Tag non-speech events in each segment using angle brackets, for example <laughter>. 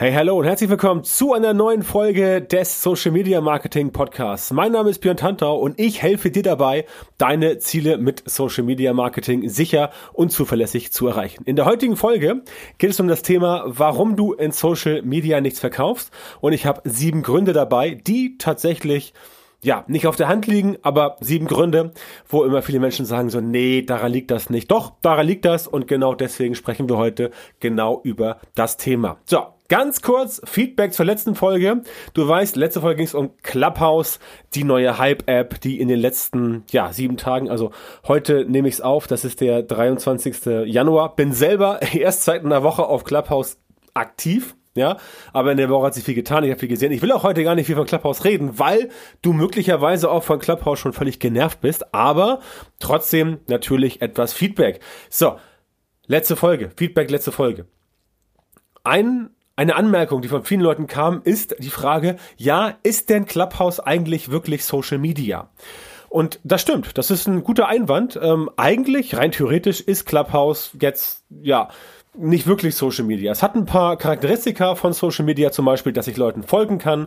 Hey, hallo und herzlich willkommen zu einer neuen Folge des Social Media Marketing Podcasts. Mein Name ist Björn Tantau und ich helfe dir dabei, deine Ziele mit Social Media Marketing sicher und zuverlässig zu erreichen. In der heutigen Folge geht es um das Thema, warum du in Social Media nichts verkaufst und ich habe sieben Gründe dabei, die tatsächlich ja, nicht auf der Hand liegen, aber sieben Gründe, wo immer viele Menschen sagen so, nee, daran liegt das nicht. Doch, daran liegt das und genau deswegen sprechen wir heute genau über das Thema. So, Ganz kurz Feedback zur letzten Folge. Du weißt, letzte Folge ging es um Clubhouse, die neue Hype-App, die in den letzten ja, sieben Tagen, also heute nehme ich es auf, das ist der 23. Januar. Bin selber <laughs> erst seit einer Woche auf Clubhouse aktiv ja, aber in der Woche hat sich viel getan, ich habe viel gesehen. Ich will auch heute gar nicht viel von Clubhouse reden, weil du möglicherweise auch von Clubhouse schon völlig genervt bist, aber trotzdem natürlich etwas Feedback. So, letzte Folge, Feedback, letzte Folge. Ein eine Anmerkung, die von vielen Leuten kam, ist die Frage, ja, ist denn Clubhouse eigentlich wirklich Social Media? Und das stimmt, das ist ein guter Einwand. Ähm, eigentlich, rein theoretisch, ist Clubhouse jetzt, ja, nicht wirklich Social Media. Es hat ein paar Charakteristika von Social Media, zum Beispiel, dass ich Leuten folgen kann.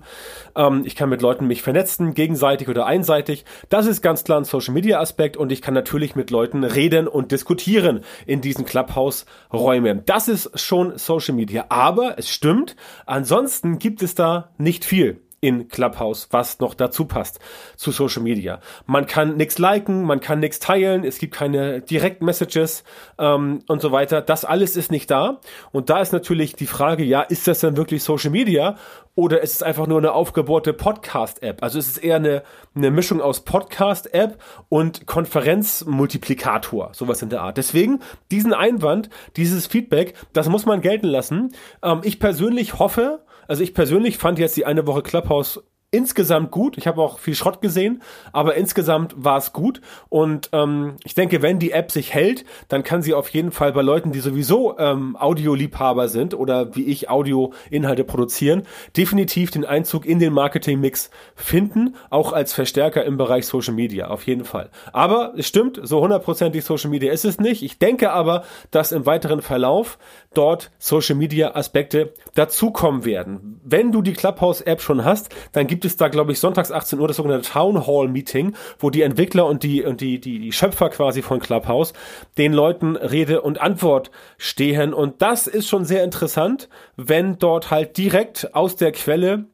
Ähm, ich kann mit Leuten mich vernetzen, gegenseitig oder einseitig. Das ist ganz klar ein Social Media Aspekt und ich kann natürlich mit Leuten reden und diskutieren in diesen Clubhouse-Räumen. Das ist schon Social Media. Aber es stimmt, ansonsten gibt es da nicht viel in Clubhouse, was noch dazu passt zu Social Media. Man kann nichts liken, man kann nichts teilen, es gibt keine Direct-Messages ähm, und so weiter. Das alles ist nicht da. Und da ist natürlich die Frage, ja, ist das denn wirklich Social Media oder ist es einfach nur eine aufgebohrte Podcast-App? Also ist es eher eine, eine Mischung aus Podcast-App und Konferenzmultiplikator, sowas in der Art. Deswegen diesen Einwand, dieses Feedback, das muss man gelten lassen. Ähm, ich persönlich hoffe, also ich persönlich fand jetzt die eine Woche Clubhouse insgesamt gut. Ich habe auch viel Schrott gesehen, aber insgesamt war es gut. Und ähm, ich denke, wenn die App sich hält, dann kann sie auf jeden Fall bei Leuten, die sowieso ähm, Audioliebhaber sind oder wie ich Audioinhalte produzieren, definitiv den Einzug in den Marketingmix finden, auch als Verstärker im Bereich Social Media, auf jeden Fall. Aber es stimmt, so hundertprozentig Social Media ist es nicht. Ich denke aber, dass im weiteren Verlauf dort Social Media Aspekte dazukommen werden. Wenn du die Clubhouse App schon hast, dann gibt gibt es da, glaube ich, sonntags 18 Uhr das sogenannte Town Hall Meeting, wo die Entwickler und die, und die, die, die Schöpfer quasi von Clubhouse den Leuten Rede und Antwort stehen. Und das ist schon sehr interessant, wenn dort halt direkt aus der Quelle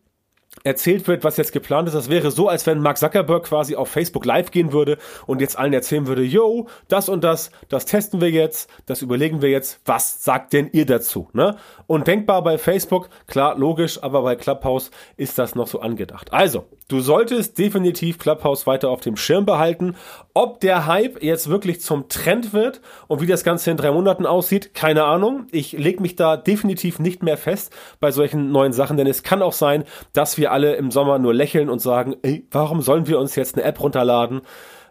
erzählt wird, was jetzt geplant ist. Das wäre so, als wenn Mark Zuckerberg quasi auf Facebook live gehen würde und jetzt allen erzählen würde, yo, das und das, das testen wir jetzt, das überlegen wir jetzt, was sagt denn ihr dazu? Ne? Und denkbar bei Facebook, klar, logisch, aber bei Clubhouse ist das noch so angedacht. Also, du solltest definitiv Clubhouse weiter auf dem Schirm behalten. Ob der Hype jetzt wirklich zum Trend wird und wie das Ganze in drei Monaten aussieht, keine Ahnung. Ich lege mich da definitiv nicht mehr fest bei solchen neuen Sachen, denn es kann auch sein, dass wir alle im Sommer nur lächeln und sagen, ey, warum sollen wir uns jetzt eine App runterladen?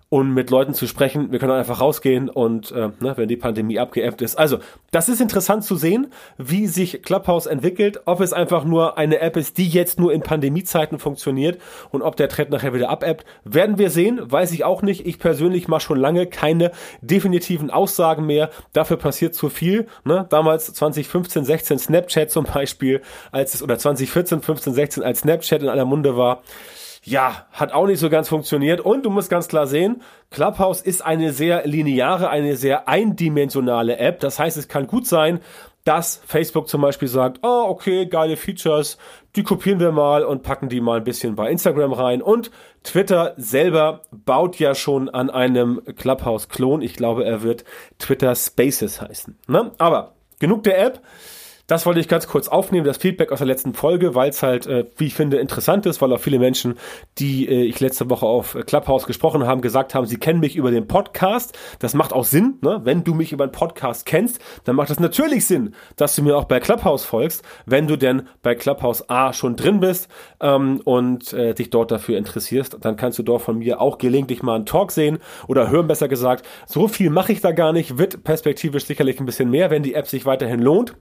Und mit Leuten zu sprechen. Wir können einfach rausgehen und äh, ne, wenn die Pandemie abgeebbt ist. Also, das ist interessant zu sehen, wie sich Clubhouse entwickelt, ob es einfach nur eine App ist, die jetzt nur in Pandemiezeiten funktioniert und ob der Trend nachher wieder abebbt, werden wir sehen, weiß ich auch nicht. Ich persönlich mache schon lange keine definitiven Aussagen mehr. Dafür passiert zu viel. Ne? Damals 2015, 16 Snapchat zum Beispiel, als es oder 2014, 15, 16 als Snapchat in aller Munde war ja, hat auch nicht so ganz funktioniert. Und du musst ganz klar sehen, Clubhouse ist eine sehr lineare, eine sehr eindimensionale App. Das heißt, es kann gut sein, dass Facebook zum Beispiel sagt, oh, okay, geile Features, die kopieren wir mal und packen die mal ein bisschen bei Instagram rein. Und Twitter selber baut ja schon an einem Clubhouse-Klon. Ich glaube, er wird Twitter Spaces heißen. Ne? Aber genug der App. Das wollte ich ganz kurz aufnehmen, das Feedback aus der letzten Folge, weil es halt, äh, wie ich finde, interessant ist, weil auch viele Menschen, die äh, ich letzte Woche auf Clubhouse gesprochen haben, gesagt haben, sie kennen mich über den Podcast. Das macht auch Sinn, ne? Wenn du mich über einen Podcast kennst, dann macht es natürlich Sinn, dass du mir auch bei Clubhouse folgst, wenn du denn bei Clubhouse A schon drin bist ähm, und äh, dich dort dafür interessierst, dann kannst du dort von mir auch gelegentlich mal einen Talk sehen oder hören, besser gesagt. So viel mache ich da gar nicht, wird perspektivisch sicherlich ein bisschen mehr, wenn die App sich weiterhin lohnt.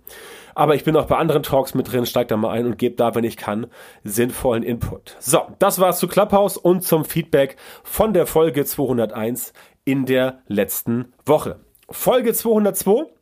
Aber ich bin auch bei anderen Talks mit drin, steig da mal ein und gebe da, wenn ich kann, sinnvollen Input. So, das war's zu Clubhouse und zum Feedback von der Folge 201 in der letzten Woche. Folge 202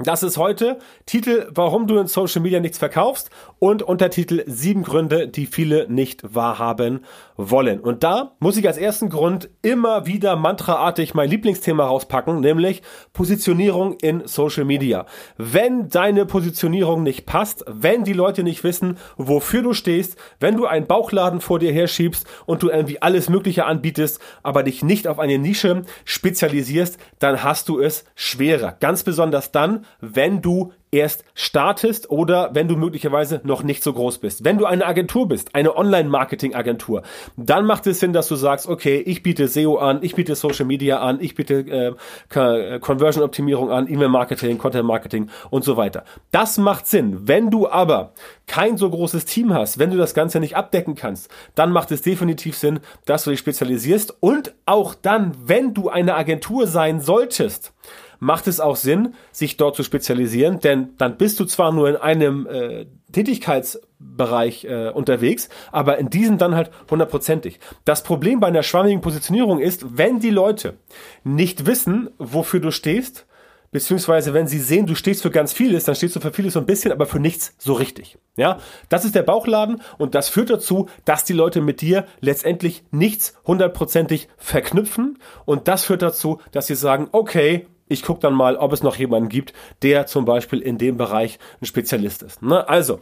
Das ist heute Titel, warum du in Social Media nichts verkaufst und Untertitel sieben Gründe, die viele nicht wahrhaben wollen. Und da muss ich als ersten Grund immer wieder mantraartig mein Lieblingsthema rauspacken, nämlich Positionierung in Social Media. Wenn deine Positionierung nicht passt, wenn die Leute nicht wissen, wofür du stehst, wenn du einen Bauchladen vor dir herschiebst und du irgendwie alles Mögliche anbietest, aber dich nicht auf eine Nische spezialisierst, dann hast du es schwerer. Ganz besonders dann, wenn du erst startest oder wenn du möglicherweise noch nicht so groß bist. Wenn du eine Agentur bist, eine Online-Marketing-Agentur, dann macht es Sinn, dass du sagst, okay, ich biete SEO an, ich biete Social Media an, ich biete äh, äh, Conversion-Optimierung an, E-Mail-Marketing, Content-Marketing und so weiter. Das macht Sinn. Wenn du aber kein so großes Team hast, wenn du das Ganze nicht abdecken kannst, dann macht es definitiv Sinn, dass du dich spezialisierst und auch dann, wenn du eine Agentur sein solltest, macht es auch Sinn, sich dort zu spezialisieren, denn dann bist du zwar nur in einem äh, Tätigkeitsbereich äh, unterwegs, aber in diesem dann halt hundertprozentig. Das Problem bei einer schwammigen Positionierung ist, wenn die Leute nicht wissen, wofür du stehst, beziehungsweise wenn sie sehen, du stehst für ganz vieles, dann stehst du für vieles so ein bisschen, aber für nichts so richtig. Ja, das ist der Bauchladen und das führt dazu, dass die Leute mit dir letztendlich nichts hundertprozentig verknüpfen und das führt dazu, dass sie sagen, okay, ich gucke dann mal, ob es noch jemanden gibt, der zum Beispiel in dem Bereich ein Spezialist ist. Ne? Also,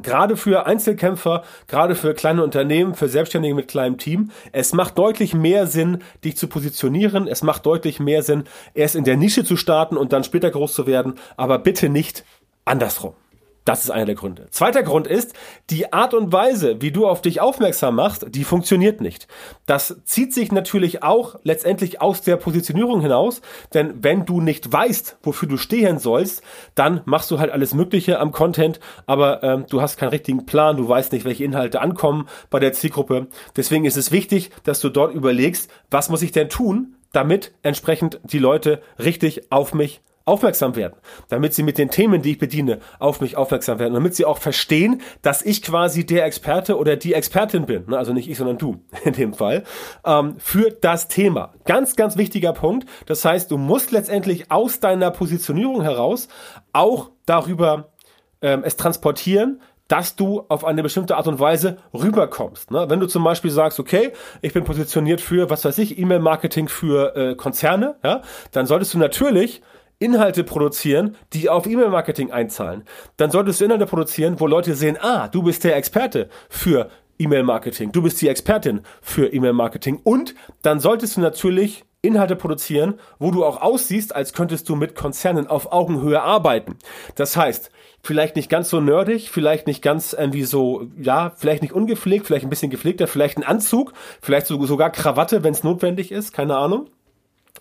Gerade für Einzelkämpfer, gerade für kleine Unternehmen, für Selbstständige mit kleinem Team, es macht deutlich mehr Sinn, dich zu positionieren. Es macht deutlich mehr Sinn, erst in der Nische zu starten und dann später groß zu werden, aber bitte nicht andersrum. Das ist einer der Gründe. Zweiter Grund ist, die Art und Weise, wie du auf dich aufmerksam machst, die funktioniert nicht. Das zieht sich natürlich auch letztendlich aus der Positionierung hinaus, denn wenn du nicht weißt, wofür du stehen sollst, dann machst du halt alles Mögliche am Content, aber ähm, du hast keinen richtigen Plan, du weißt nicht, welche Inhalte ankommen bei der Zielgruppe. Deswegen ist es wichtig, dass du dort überlegst, was muss ich denn tun, damit entsprechend die Leute richtig auf mich aufmerksam werden, damit sie mit den Themen, die ich bediene, auf mich aufmerksam werden, damit sie auch verstehen, dass ich quasi der Experte oder die Expertin bin, ne, also nicht ich, sondern du <laughs> in dem Fall, ähm, für das Thema. Ganz, ganz wichtiger Punkt. Das heißt, du musst letztendlich aus deiner Positionierung heraus auch darüber ähm, es transportieren, dass du auf eine bestimmte Art und Weise rüberkommst. Ne? Wenn du zum Beispiel sagst, okay, ich bin positioniert für, was weiß ich, E-Mail-Marketing für äh, Konzerne, dann solltest du natürlich Inhalte produzieren, die auf E-Mail-Marketing einzahlen. Dann solltest du Inhalte produzieren, wo Leute sehen, ah, du bist der Experte für E-Mail-Marketing, du bist die Expertin für E-Mail-Marketing und dann solltest du natürlich Inhalte produzieren, wo du auch aussiehst, als könntest du mit Konzernen auf Augenhöhe arbeiten. Das heißt, vielleicht nicht ganz so nerdig, vielleicht nicht ganz irgendwie so, ja, vielleicht nicht ungepflegt, vielleicht ein bisschen gepflegter, vielleicht ein Anzug, vielleicht sogar Krawatte, wenn es notwendig ist, keine Ahnung.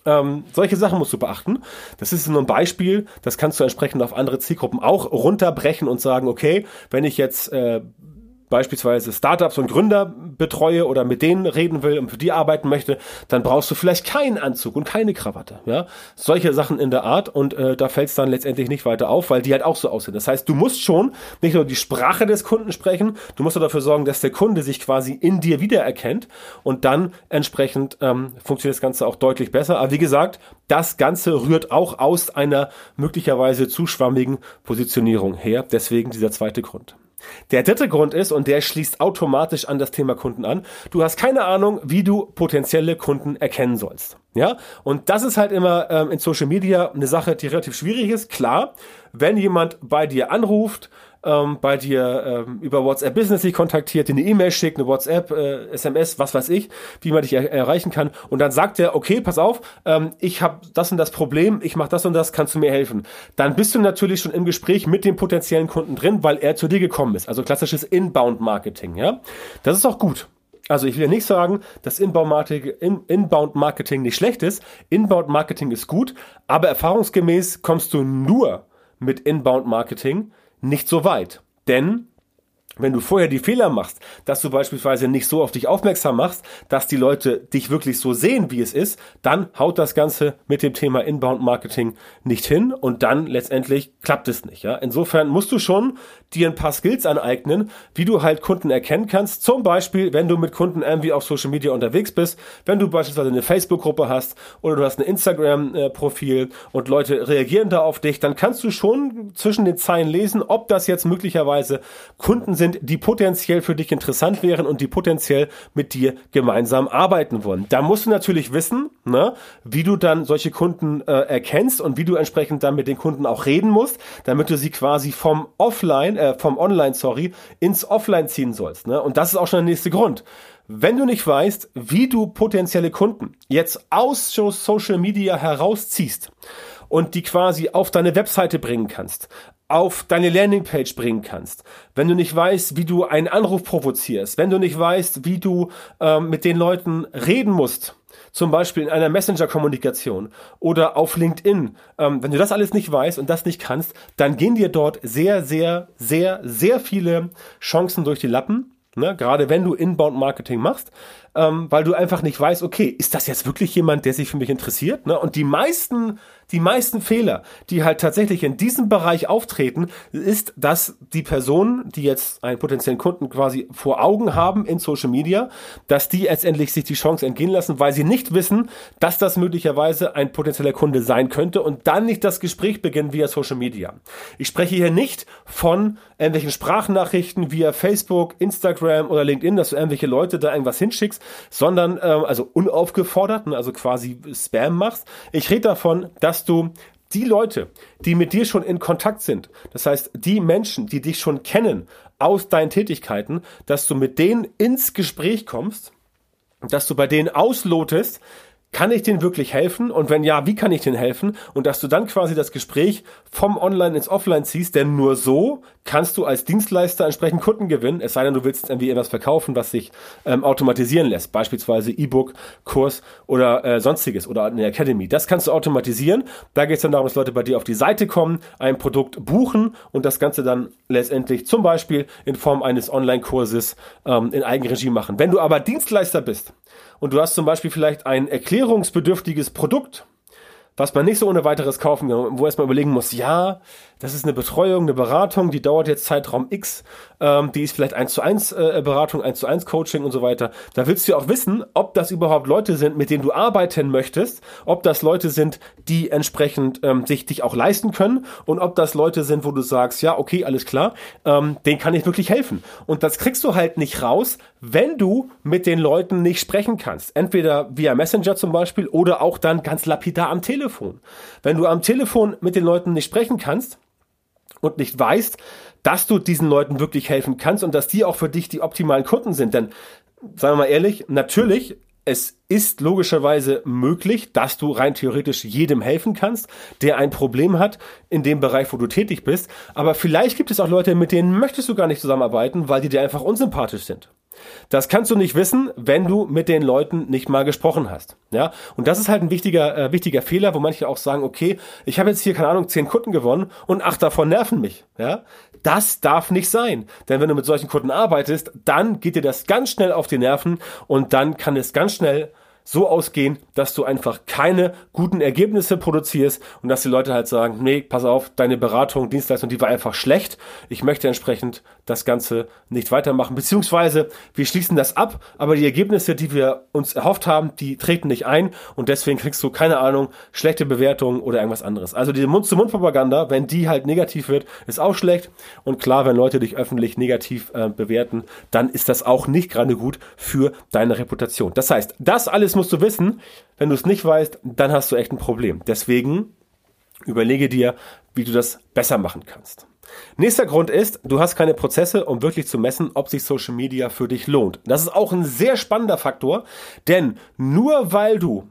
Ähm, solche Sachen musst du beachten. Das ist nur ein Beispiel. Das kannst du entsprechend auf andere Zielgruppen auch runterbrechen und sagen, okay, wenn ich jetzt äh, beispielsweise Startups und Gründer betreue oder mit denen reden will und für die arbeiten möchte, dann brauchst du vielleicht keinen Anzug und keine Krawatte. Ja, solche Sachen in der Art und äh, da fällt es dann letztendlich nicht weiter auf, weil die halt auch so aussehen. Das heißt, du musst schon nicht nur die Sprache des Kunden sprechen, du musst auch dafür sorgen, dass der Kunde sich quasi in dir wiedererkennt und dann entsprechend ähm, funktioniert das Ganze auch deutlich besser. Aber wie gesagt, das Ganze rührt auch aus einer möglicherweise zu schwammigen Positionierung her. Deswegen dieser zweite Grund. Der dritte Grund ist, und der schließt automatisch an das Thema Kunden an, du hast keine Ahnung, wie du potenzielle Kunden erkennen sollst. Ja, und das ist halt immer ähm, in Social Media eine Sache, die relativ schwierig ist. Klar, wenn jemand bei dir anruft, ähm, bei dir ähm, über WhatsApp Business dich kontaktiert, dir eine E-Mail schickt, eine WhatsApp, äh, SMS, was weiß ich, wie man dich er erreichen kann. Und dann sagt er, okay, pass auf, ähm, ich habe das und das Problem, ich mache das und das, kannst du mir helfen? Dann bist du natürlich schon im Gespräch mit dem potenziellen Kunden drin, weil er zu dir gekommen ist. Also klassisches Inbound-Marketing. Ja, das ist auch gut. Also ich will ja nicht sagen, dass Inbound Marketing nicht schlecht ist. Inbound Marketing ist gut, aber erfahrungsgemäß kommst du nur mit Inbound Marketing nicht so weit. Denn wenn du vorher die Fehler machst, dass du beispielsweise nicht so auf dich aufmerksam machst, dass die Leute dich wirklich so sehen, wie es ist, dann haut das Ganze mit dem Thema Inbound Marketing nicht hin und dann letztendlich klappt es nicht. Ja? Insofern musst du schon dir ein paar Skills aneignen, wie du halt Kunden erkennen kannst. Zum Beispiel, wenn du mit Kunden irgendwie auf Social Media unterwegs bist, wenn du beispielsweise eine Facebook-Gruppe hast oder du hast ein Instagram-Profil und Leute reagieren da auf dich, dann kannst du schon zwischen den Zeilen lesen, ob das jetzt möglicherweise Kunden sind, die potenziell für dich interessant wären und die potenziell mit dir gemeinsam arbeiten wollen. Da musst du natürlich wissen, ne, wie du dann solche Kunden äh, erkennst und wie du entsprechend dann mit den Kunden auch reden musst, damit du sie quasi vom Offline äh, vom Online, sorry, ins Offline ziehen sollst. Ne? Und das ist auch schon der nächste Grund. Wenn du nicht weißt, wie du potenzielle Kunden jetzt aus Social Media herausziehst und die quasi auf deine Webseite bringen kannst, auf deine Landingpage bringen kannst, wenn du nicht weißt, wie du einen Anruf provozierst, wenn du nicht weißt, wie du ähm, mit den Leuten reden musst, zum Beispiel in einer Messenger-Kommunikation oder auf LinkedIn, ähm, wenn du das alles nicht weißt und das nicht kannst, dann gehen dir dort sehr, sehr, sehr, sehr viele Chancen durch die Lappen. Ne? Gerade wenn du Inbound-Marketing machst, ähm, weil du einfach nicht weißt, okay, ist das jetzt wirklich jemand, der sich für mich interessiert? Ne? Und die meisten die meisten Fehler, die halt tatsächlich in diesem Bereich auftreten, ist, dass die Personen, die jetzt einen potenziellen Kunden quasi vor Augen haben in Social Media, dass die letztendlich sich die Chance entgehen lassen, weil sie nicht wissen, dass das möglicherweise ein potenzieller Kunde sein könnte und dann nicht das Gespräch beginnt via Social Media. Ich spreche hier nicht von irgendwelchen Sprachnachrichten via Facebook, Instagram oder LinkedIn, dass du irgendwelche Leute da irgendwas hinschickst, sondern ähm, also unaufgefordert, ne, also quasi Spam machst. Ich rede davon, dass dass du die Leute, die mit dir schon in Kontakt sind, das heißt die Menschen, die dich schon kennen aus deinen Tätigkeiten, dass du mit denen ins Gespräch kommst, dass du bei denen auslotest, kann ich denen wirklich helfen? Und wenn ja, wie kann ich denen helfen? Und dass du dann quasi das Gespräch vom Online ins Offline ziehst, denn nur so kannst du als Dienstleister entsprechend Kunden gewinnen, es sei denn, du willst irgendwie etwas verkaufen, was sich ähm, automatisieren lässt, beispielsweise E-Book, Kurs oder äh, sonstiges oder eine Academy. Das kannst du automatisieren. Da geht es dann darum, dass Leute bei dir auf die Seite kommen, ein Produkt buchen und das Ganze dann letztendlich zum Beispiel in Form eines Online-Kurses ähm, in Eigenregie machen. Wenn du aber Dienstleister bist, und du hast zum Beispiel vielleicht ein erklärungsbedürftiges Produkt, was man nicht so ohne weiteres kaufen kann, wo erstmal überlegen muss, ja, das ist eine Betreuung, eine Beratung, die dauert jetzt Zeitraum X, ähm, die ist vielleicht eins zu eins äh, Beratung, eins zu eins Coaching und so weiter. Da willst du auch wissen, ob das überhaupt Leute sind, mit denen du arbeiten möchtest, ob das Leute sind, die entsprechend ähm, sich dich auch leisten können und ob das Leute sind, wo du sagst, ja, okay, alles klar, ähm, denen kann ich wirklich helfen. Und das kriegst du halt nicht raus, wenn du mit den Leuten nicht sprechen kannst. Entweder via Messenger zum Beispiel oder auch dann ganz lapidar am Telefon. Wenn du am Telefon mit den Leuten nicht sprechen kannst, und nicht weißt, dass du diesen Leuten wirklich helfen kannst und dass die auch für dich die optimalen Kunden sind. Denn, sagen wir mal ehrlich, natürlich, es ist logischerweise möglich, dass du rein theoretisch jedem helfen kannst, der ein Problem hat in dem Bereich, wo du tätig bist. Aber vielleicht gibt es auch Leute, mit denen möchtest du gar nicht zusammenarbeiten, weil die dir einfach unsympathisch sind. Das kannst du nicht wissen, wenn du mit den Leuten nicht mal gesprochen hast. Ja, und das ist halt ein wichtiger, äh, wichtiger Fehler, wo manche auch sagen, okay, ich habe jetzt hier, keine Ahnung, zehn Kunden gewonnen und acht davon nerven mich. Ja, das darf nicht sein. Denn wenn du mit solchen Kunden arbeitest, dann geht dir das ganz schnell auf die Nerven und dann kann es ganz schnell so ausgehen, dass du einfach keine guten Ergebnisse produzierst und dass die Leute halt sagen, nee, pass auf, deine Beratung, Dienstleistung, die war einfach schlecht. Ich möchte entsprechend das Ganze nicht weitermachen, beziehungsweise wir schließen das ab, aber die Ergebnisse, die wir uns erhofft haben, die treten nicht ein und deswegen kriegst du keine Ahnung, schlechte Bewertungen oder irgendwas anderes. Also die Mund-zu-Mund-Propaganda, wenn die halt negativ wird, ist auch schlecht und klar, wenn Leute dich öffentlich negativ äh, bewerten, dann ist das auch nicht gerade gut für deine Reputation. Das heißt, das alles das musst du wissen. Wenn du es nicht weißt, dann hast du echt ein Problem. Deswegen überlege dir, wie du das besser machen kannst. Nächster Grund ist, du hast keine Prozesse, um wirklich zu messen, ob sich Social Media für dich lohnt. Das ist auch ein sehr spannender Faktor, denn nur weil du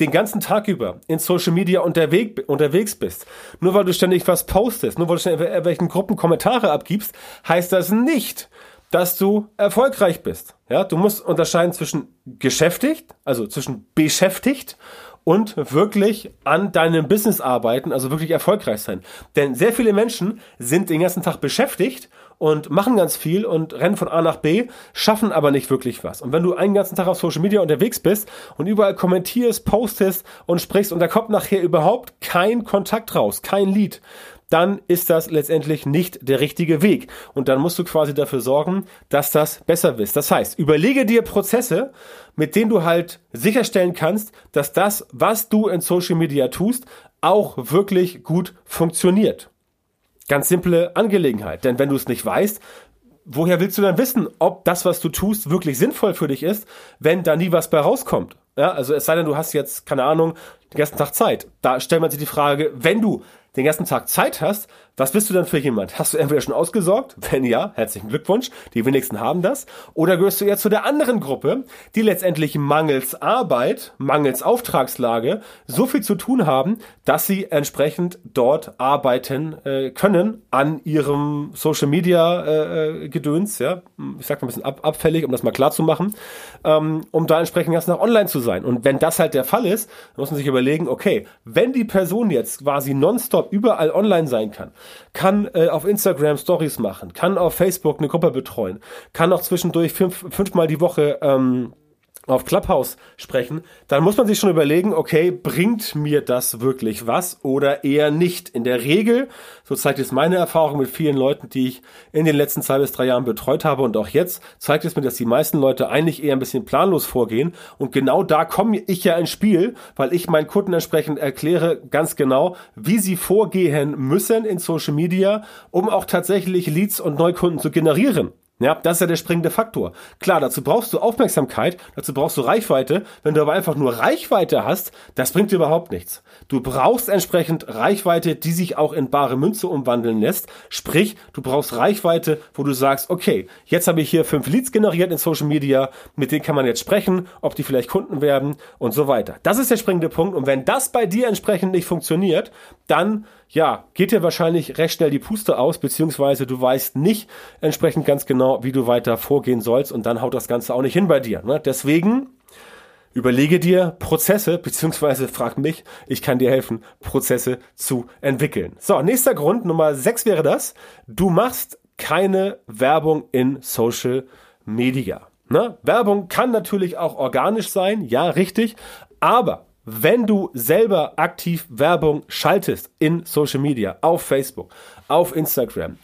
den ganzen Tag über in Social Media unterwegs, unterwegs bist, nur weil du ständig was postest, nur weil du ständig in welchen Gruppen Kommentare abgibst, heißt das nicht, dass du erfolgreich bist. Ja, du musst unterscheiden zwischen geschäftigt, also zwischen beschäftigt und wirklich an deinem Business arbeiten, also wirklich erfolgreich sein. Denn sehr viele Menschen sind den ganzen Tag beschäftigt und machen ganz viel und rennen von A nach B, schaffen aber nicht wirklich was. Und wenn du einen ganzen Tag auf Social Media unterwegs bist und überall kommentierst, postest und sprichst und da kommt nachher überhaupt kein Kontakt raus, kein Lied, dann ist das letztendlich nicht der richtige Weg. Und dann musst du quasi dafür sorgen, dass das besser wird. Das heißt, überlege dir Prozesse, mit denen du halt sicherstellen kannst, dass das, was du in Social Media tust, auch wirklich gut funktioniert. Ganz simple Angelegenheit. Denn wenn du es nicht weißt, woher willst du dann wissen, ob das, was du tust, wirklich sinnvoll für dich ist, wenn da nie was bei rauskommt? Ja, also es sei denn, du hast jetzt, keine Ahnung, den ganzen Tag Zeit. Da stellt man sich die Frage, wenn du den ganzen Tag Zeit hast, was bist du dann für jemand? Hast du entweder schon ausgesorgt? <laughs> Wenn ja, herzlichen Glückwunsch. Die wenigsten haben das. Oder gehörst du eher zu der anderen Gruppe, die letztendlich mangels Arbeit, mangels Auftragslage so viel zu tun haben, dass sie entsprechend dort arbeiten äh, können an ihrem Social Media äh, äh Gedöns, ja. Ich sag mal ein bisschen ab, abfällig, um das mal klar zu machen, ähm, um da entsprechend ganz nach online zu sein. Und wenn das halt der Fall ist, muss man sich überlegen, okay, wenn die Person jetzt quasi nonstop überall online sein kann, kann äh, auf Instagram Stories machen, kann auf Facebook eine Gruppe betreuen, kann auch zwischendurch fünf, fünfmal die Woche ähm, auf Clubhouse sprechen, dann muss man sich schon überlegen, okay, bringt mir das wirklich was oder eher nicht? In der Regel, so zeigt es meine Erfahrung mit vielen Leuten, die ich in den letzten zwei bis drei Jahren betreut habe und auch jetzt, zeigt es mir, dass die meisten Leute eigentlich eher ein bisschen planlos vorgehen und genau da komme ich ja ins Spiel, weil ich meinen Kunden entsprechend erkläre ganz genau, wie sie vorgehen müssen in Social Media, um auch tatsächlich Leads und Neukunden zu generieren. Ja, das ist ja der springende Faktor. Klar, dazu brauchst du Aufmerksamkeit, dazu brauchst du Reichweite. Wenn du aber einfach nur Reichweite hast, das bringt dir überhaupt nichts. Du brauchst entsprechend Reichweite, die sich auch in bare Münze umwandeln lässt. Sprich, du brauchst Reichweite, wo du sagst, okay, jetzt habe ich hier fünf Leads generiert in Social Media, mit denen kann man jetzt sprechen, ob die vielleicht Kunden werden und so weiter. Das ist der springende Punkt. Und wenn das bei dir entsprechend nicht funktioniert, dann ja, geht dir wahrscheinlich recht schnell die Puste aus, beziehungsweise du weißt nicht entsprechend ganz genau, wie du weiter vorgehen sollst und dann haut das Ganze auch nicht hin bei dir. Ne? Deswegen überlege dir Prozesse, beziehungsweise frag mich, ich kann dir helfen, Prozesse zu entwickeln. So, nächster Grund, Nummer 6 wäre das, du machst keine Werbung in Social Media. Ne? Werbung kann natürlich auch organisch sein, ja, richtig, aber wenn du selber aktiv Werbung schaltest in Social Media, auf Facebook, auf Instagram,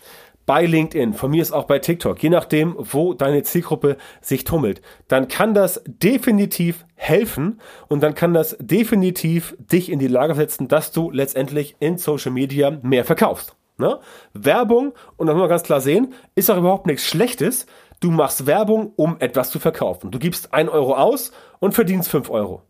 bei LinkedIn, von mir ist auch bei TikTok, je nachdem, wo deine Zielgruppe sich tummelt, dann kann das definitiv helfen und dann kann das definitiv dich in die Lage setzen, dass du letztendlich in Social Media mehr verkaufst. Ne? Werbung, und das muss man ganz klar sehen, ist auch überhaupt nichts Schlechtes. Du machst Werbung, um etwas zu verkaufen. Du gibst ein Euro aus und verdienst fünf Euro.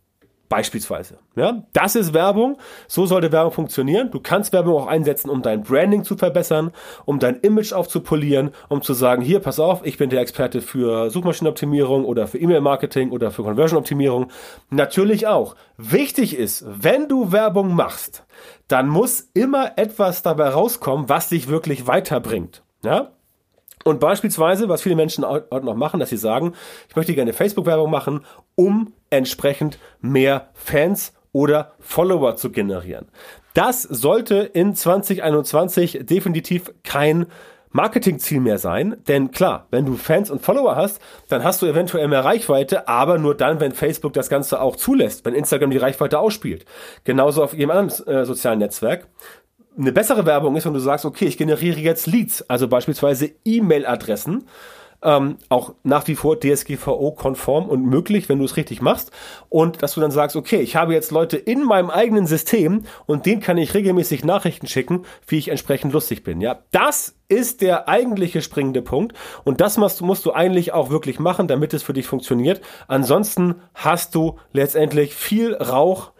Beispielsweise. Ja, das ist Werbung. So sollte Werbung funktionieren. Du kannst Werbung auch einsetzen, um dein Branding zu verbessern, um dein Image aufzupolieren, um zu sagen, hier, pass auf, ich bin der Experte für Suchmaschinenoptimierung oder für E-Mail-Marketing oder für Conversion-Optimierung. Natürlich auch. Wichtig ist, wenn du Werbung machst, dann muss immer etwas dabei rauskommen, was dich wirklich weiterbringt. Ja? Und beispielsweise, was viele Menschen heute noch machen, dass sie sagen, ich möchte gerne Facebook-Werbung machen, um entsprechend mehr Fans oder Follower zu generieren. Das sollte in 2021 definitiv kein Marketingziel mehr sein, denn klar, wenn du Fans und Follower hast, dann hast du eventuell mehr Reichweite, aber nur dann, wenn Facebook das Ganze auch zulässt, wenn Instagram die Reichweite ausspielt. Genauso auf jedem anderen äh, sozialen Netzwerk eine bessere Werbung ist, wenn du sagst, okay, ich generiere jetzt Leads, also beispielsweise E-Mail-Adressen, ähm, auch nach wie vor DSGVO-konform und möglich, wenn du es richtig machst. Und dass du dann sagst, okay, ich habe jetzt Leute in meinem eigenen System und denen kann ich regelmäßig Nachrichten schicken, wie ich entsprechend lustig bin. Ja, das ist der eigentliche springende Punkt. Und das musst, musst du eigentlich auch wirklich machen, damit es für dich funktioniert. Ansonsten hast du letztendlich viel Rauch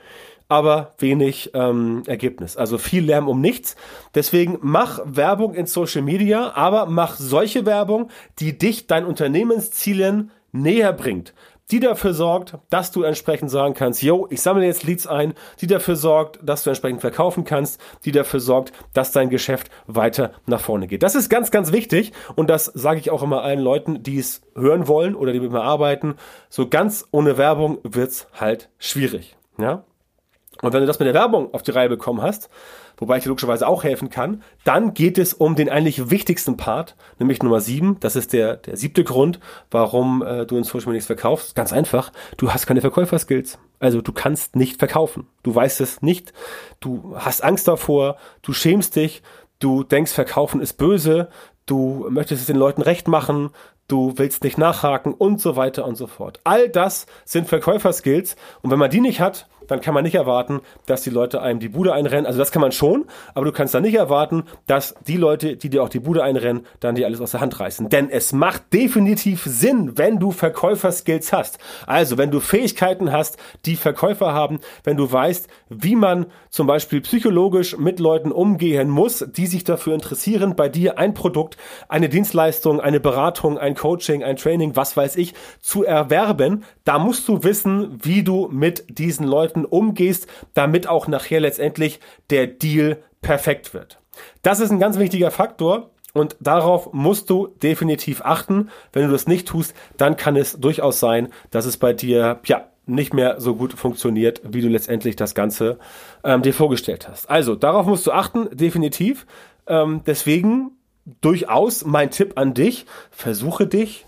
aber wenig ähm, Ergebnis. Also viel Lärm um nichts. Deswegen mach Werbung in Social Media, aber mach solche Werbung, die dich deinen Unternehmenszielen näher bringt. Die dafür sorgt, dass du entsprechend sagen kannst, yo, ich sammle jetzt Leads ein, die dafür sorgt, dass du entsprechend verkaufen kannst, die dafür sorgt, dass dein Geschäft weiter nach vorne geht. Das ist ganz, ganz wichtig und das sage ich auch immer allen Leuten, die es hören wollen oder die mit mir arbeiten. So ganz ohne Werbung wird's halt schwierig. Ja? Und wenn du das mit der Werbung auf die Reihe bekommen hast, wobei ich dir logischerweise auch helfen kann, dann geht es um den eigentlich wichtigsten Part, nämlich Nummer sieben. Das ist der, der siebte Grund, warum äh, du in Social Media nichts verkaufst. Ganz einfach, du hast keine Verkäuferskills. Also du kannst nicht verkaufen. Du weißt es nicht. Du hast Angst davor. Du schämst dich. Du denkst, verkaufen ist böse. Du möchtest es den Leuten recht machen du willst nicht nachhaken und so weiter und so fort. All das sind Verkäuferskills und wenn man die nicht hat, dann kann man nicht erwarten, dass die Leute einem die Bude einrennen. Also das kann man schon, aber du kannst dann nicht erwarten, dass die Leute, die dir auch die Bude einrennen, dann dir alles aus der Hand reißen. Denn es macht definitiv Sinn, wenn du Verkäuferskills hast. Also wenn du Fähigkeiten hast, die Verkäufer haben, wenn du weißt, wie man zum Beispiel psychologisch mit Leuten umgehen muss, die sich dafür interessieren, bei dir ein Produkt, eine Dienstleistung, eine Beratung, ein Coaching, ein Training, was weiß ich, zu erwerben, da musst du wissen, wie du mit diesen Leuten umgehst, damit auch nachher letztendlich der Deal perfekt wird. Das ist ein ganz wichtiger Faktor. Und darauf musst du definitiv achten. Wenn du das nicht tust, dann kann es durchaus sein, dass es bei dir, ja, nicht mehr so gut funktioniert, wie du letztendlich das Ganze ähm, dir vorgestellt hast. Also, darauf musst du achten, definitiv. Ähm, deswegen durchaus mein Tipp an dich, versuche dich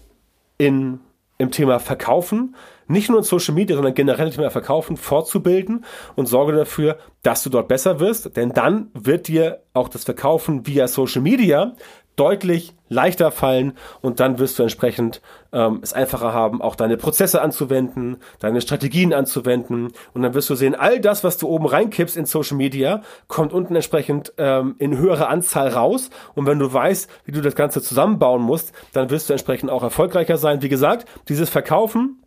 in, im Thema Verkaufen nicht nur in Social Media, sondern generell nicht mehr verkaufen, fortzubilden und sorge dafür, dass du dort besser wirst, denn dann wird dir auch das Verkaufen via Social Media deutlich leichter fallen und dann wirst du entsprechend ähm, es einfacher haben, auch deine Prozesse anzuwenden, deine Strategien anzuwenden und dann wirst du sehen, all das, was du oben reinkippst in Social Media, kommt unten entsprechend ähm, in höherer Anzahl raus und wenn du weißt, wie du das Ganze zusammenbauen musst, dann wirst du entsprechend auch erfolgreicher sein. Wie gesagt, dieses Verkaufen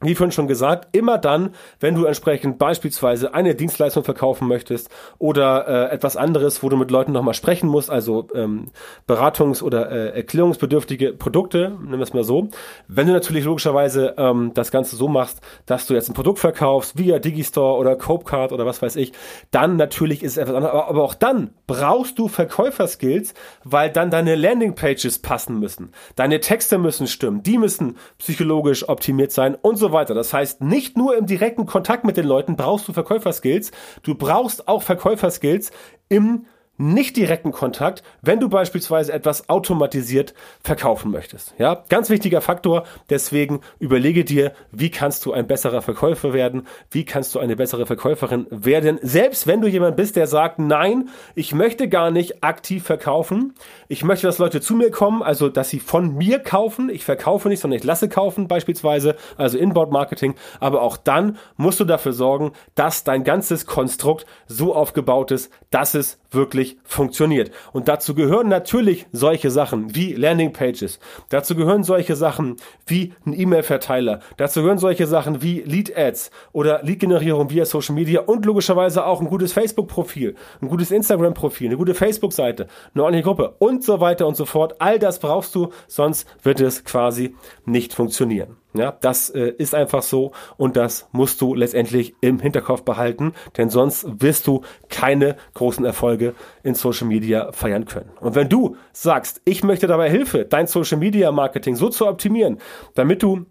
wie vorhin schon gesagt, immer dann, wenn du entsprechend beispielsweise eine Dienstleistung verkaufen möchtest oder äh, etwas anderes, wo du mit Leuten nochmal sprechen musst, also ähm, Beratungs- oder äh, erklärungsbedürftige Produkte, wir es mal so. Wenn du natürlich logischerweise ähm, das Ganze so machst, dass du jetzt ein Produkt verkaufst via Digistore oder Copecard oder was weiß ich, dann natürlich ist es etwas anderes. Aber, aber auch dann brauchst du Verkäuferskills, weil dann deine Landingpages passen müssen. Deine Texte müssen stimmen, die müssen psychologisch optimiert sein und so weiter. Das heißt, nicht nur im direkten Kontakt mit den Leuten brauchst du Verkäuferskills, du brauchst auch Verkäuferskills im nicht direkten Kontakt, wenn du beispielsweise etwas automatisiert verkaufen möchtest. Ja, ganz wichtiger Faktor. Deswegen überlege dir, wie kannst du ein besserer Verkäufer werden? Wie kannst du eine bessere Verkäuferin werden? Selbst wenn du jemand bist, der sagt, nein, ich möchte gar nicht aktiv verkaufen. Ich möchte, dass Leute zu mir kommen, also, dass sie von mir kaufen. Ich verkaufe nicht, sondern ich lasse kaufen beispielsweise, also Inbound Marketing. Aber auch dann musst du dafür sorgen, dass dein ganzes Konstrukt so aufgebaut ist, dass es wirklich funktioniert. Und dazu gehören natürlich solche Sachen wie Landingpages. Dazu gehören solche Sachen wie ein E-Mail-Verteiler. Dazu gehören solche Sachen wie Lead-Ads oder Lead-Generierung via Social Media und logischerweise auch ein gutes Facebook-Profil, ein gutes Instagram-Profil, eine gute Facebook-Seite, eine ordentliche Gruppe und so weiter und so fort. All das brauchst du, sonst wird es quasi nicht funktionieren. Ja, das äh, ist einfach so und das musst du letztendlich im Hinterkopf behalten, denn sonst wirst du keine großen Erfolge in Social Media feiern können. Und wenn du sagst, ich möchte dabei Hilfe, dein Social Media Marketing so zu optimieren, damit du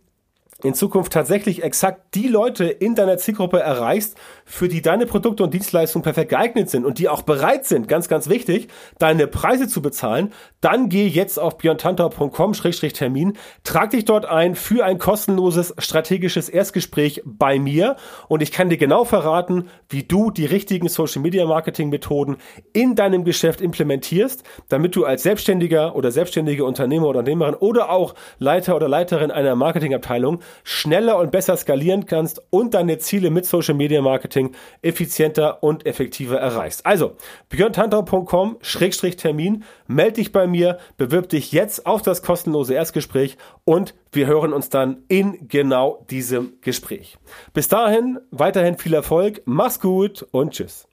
in Zukunft tatsächlich exakt die Leute in deiner Zielgruppe erreichst, für die deine Produkte und Dienstleistungen perfekt geeignet sind und die auch bereit sind, ganz, ganz wichtig, deine Preise zu bezahlen, dann geh jetzt auf björntantau.com-termin, trag dich dort ein für ein kostenloses strategisches Erstgespräch bei mir und ich kann dir genau verraten, wie du die richtigen Social Media Marketing Methoden in deinem Geschäft implementierst, damit du als Selbstständiger oder selbstständige Unternehmer oder Unternehmerin oder auch Leiter oder Leiterin einer Marketingabteilung schneller und besser skalieren kannst und deine Ziele mit Social Media Marketing effizienter und effektiver erreichst. Also, björntantau.com-termin, melde dich bei mir, bewirb dich jetzt auf das kostenlose Erstgespräch und wir hören uns dann in genau diesem Gespräch. Bis dahin, weiterhin viel Erfolg, mach's gut und tschüss.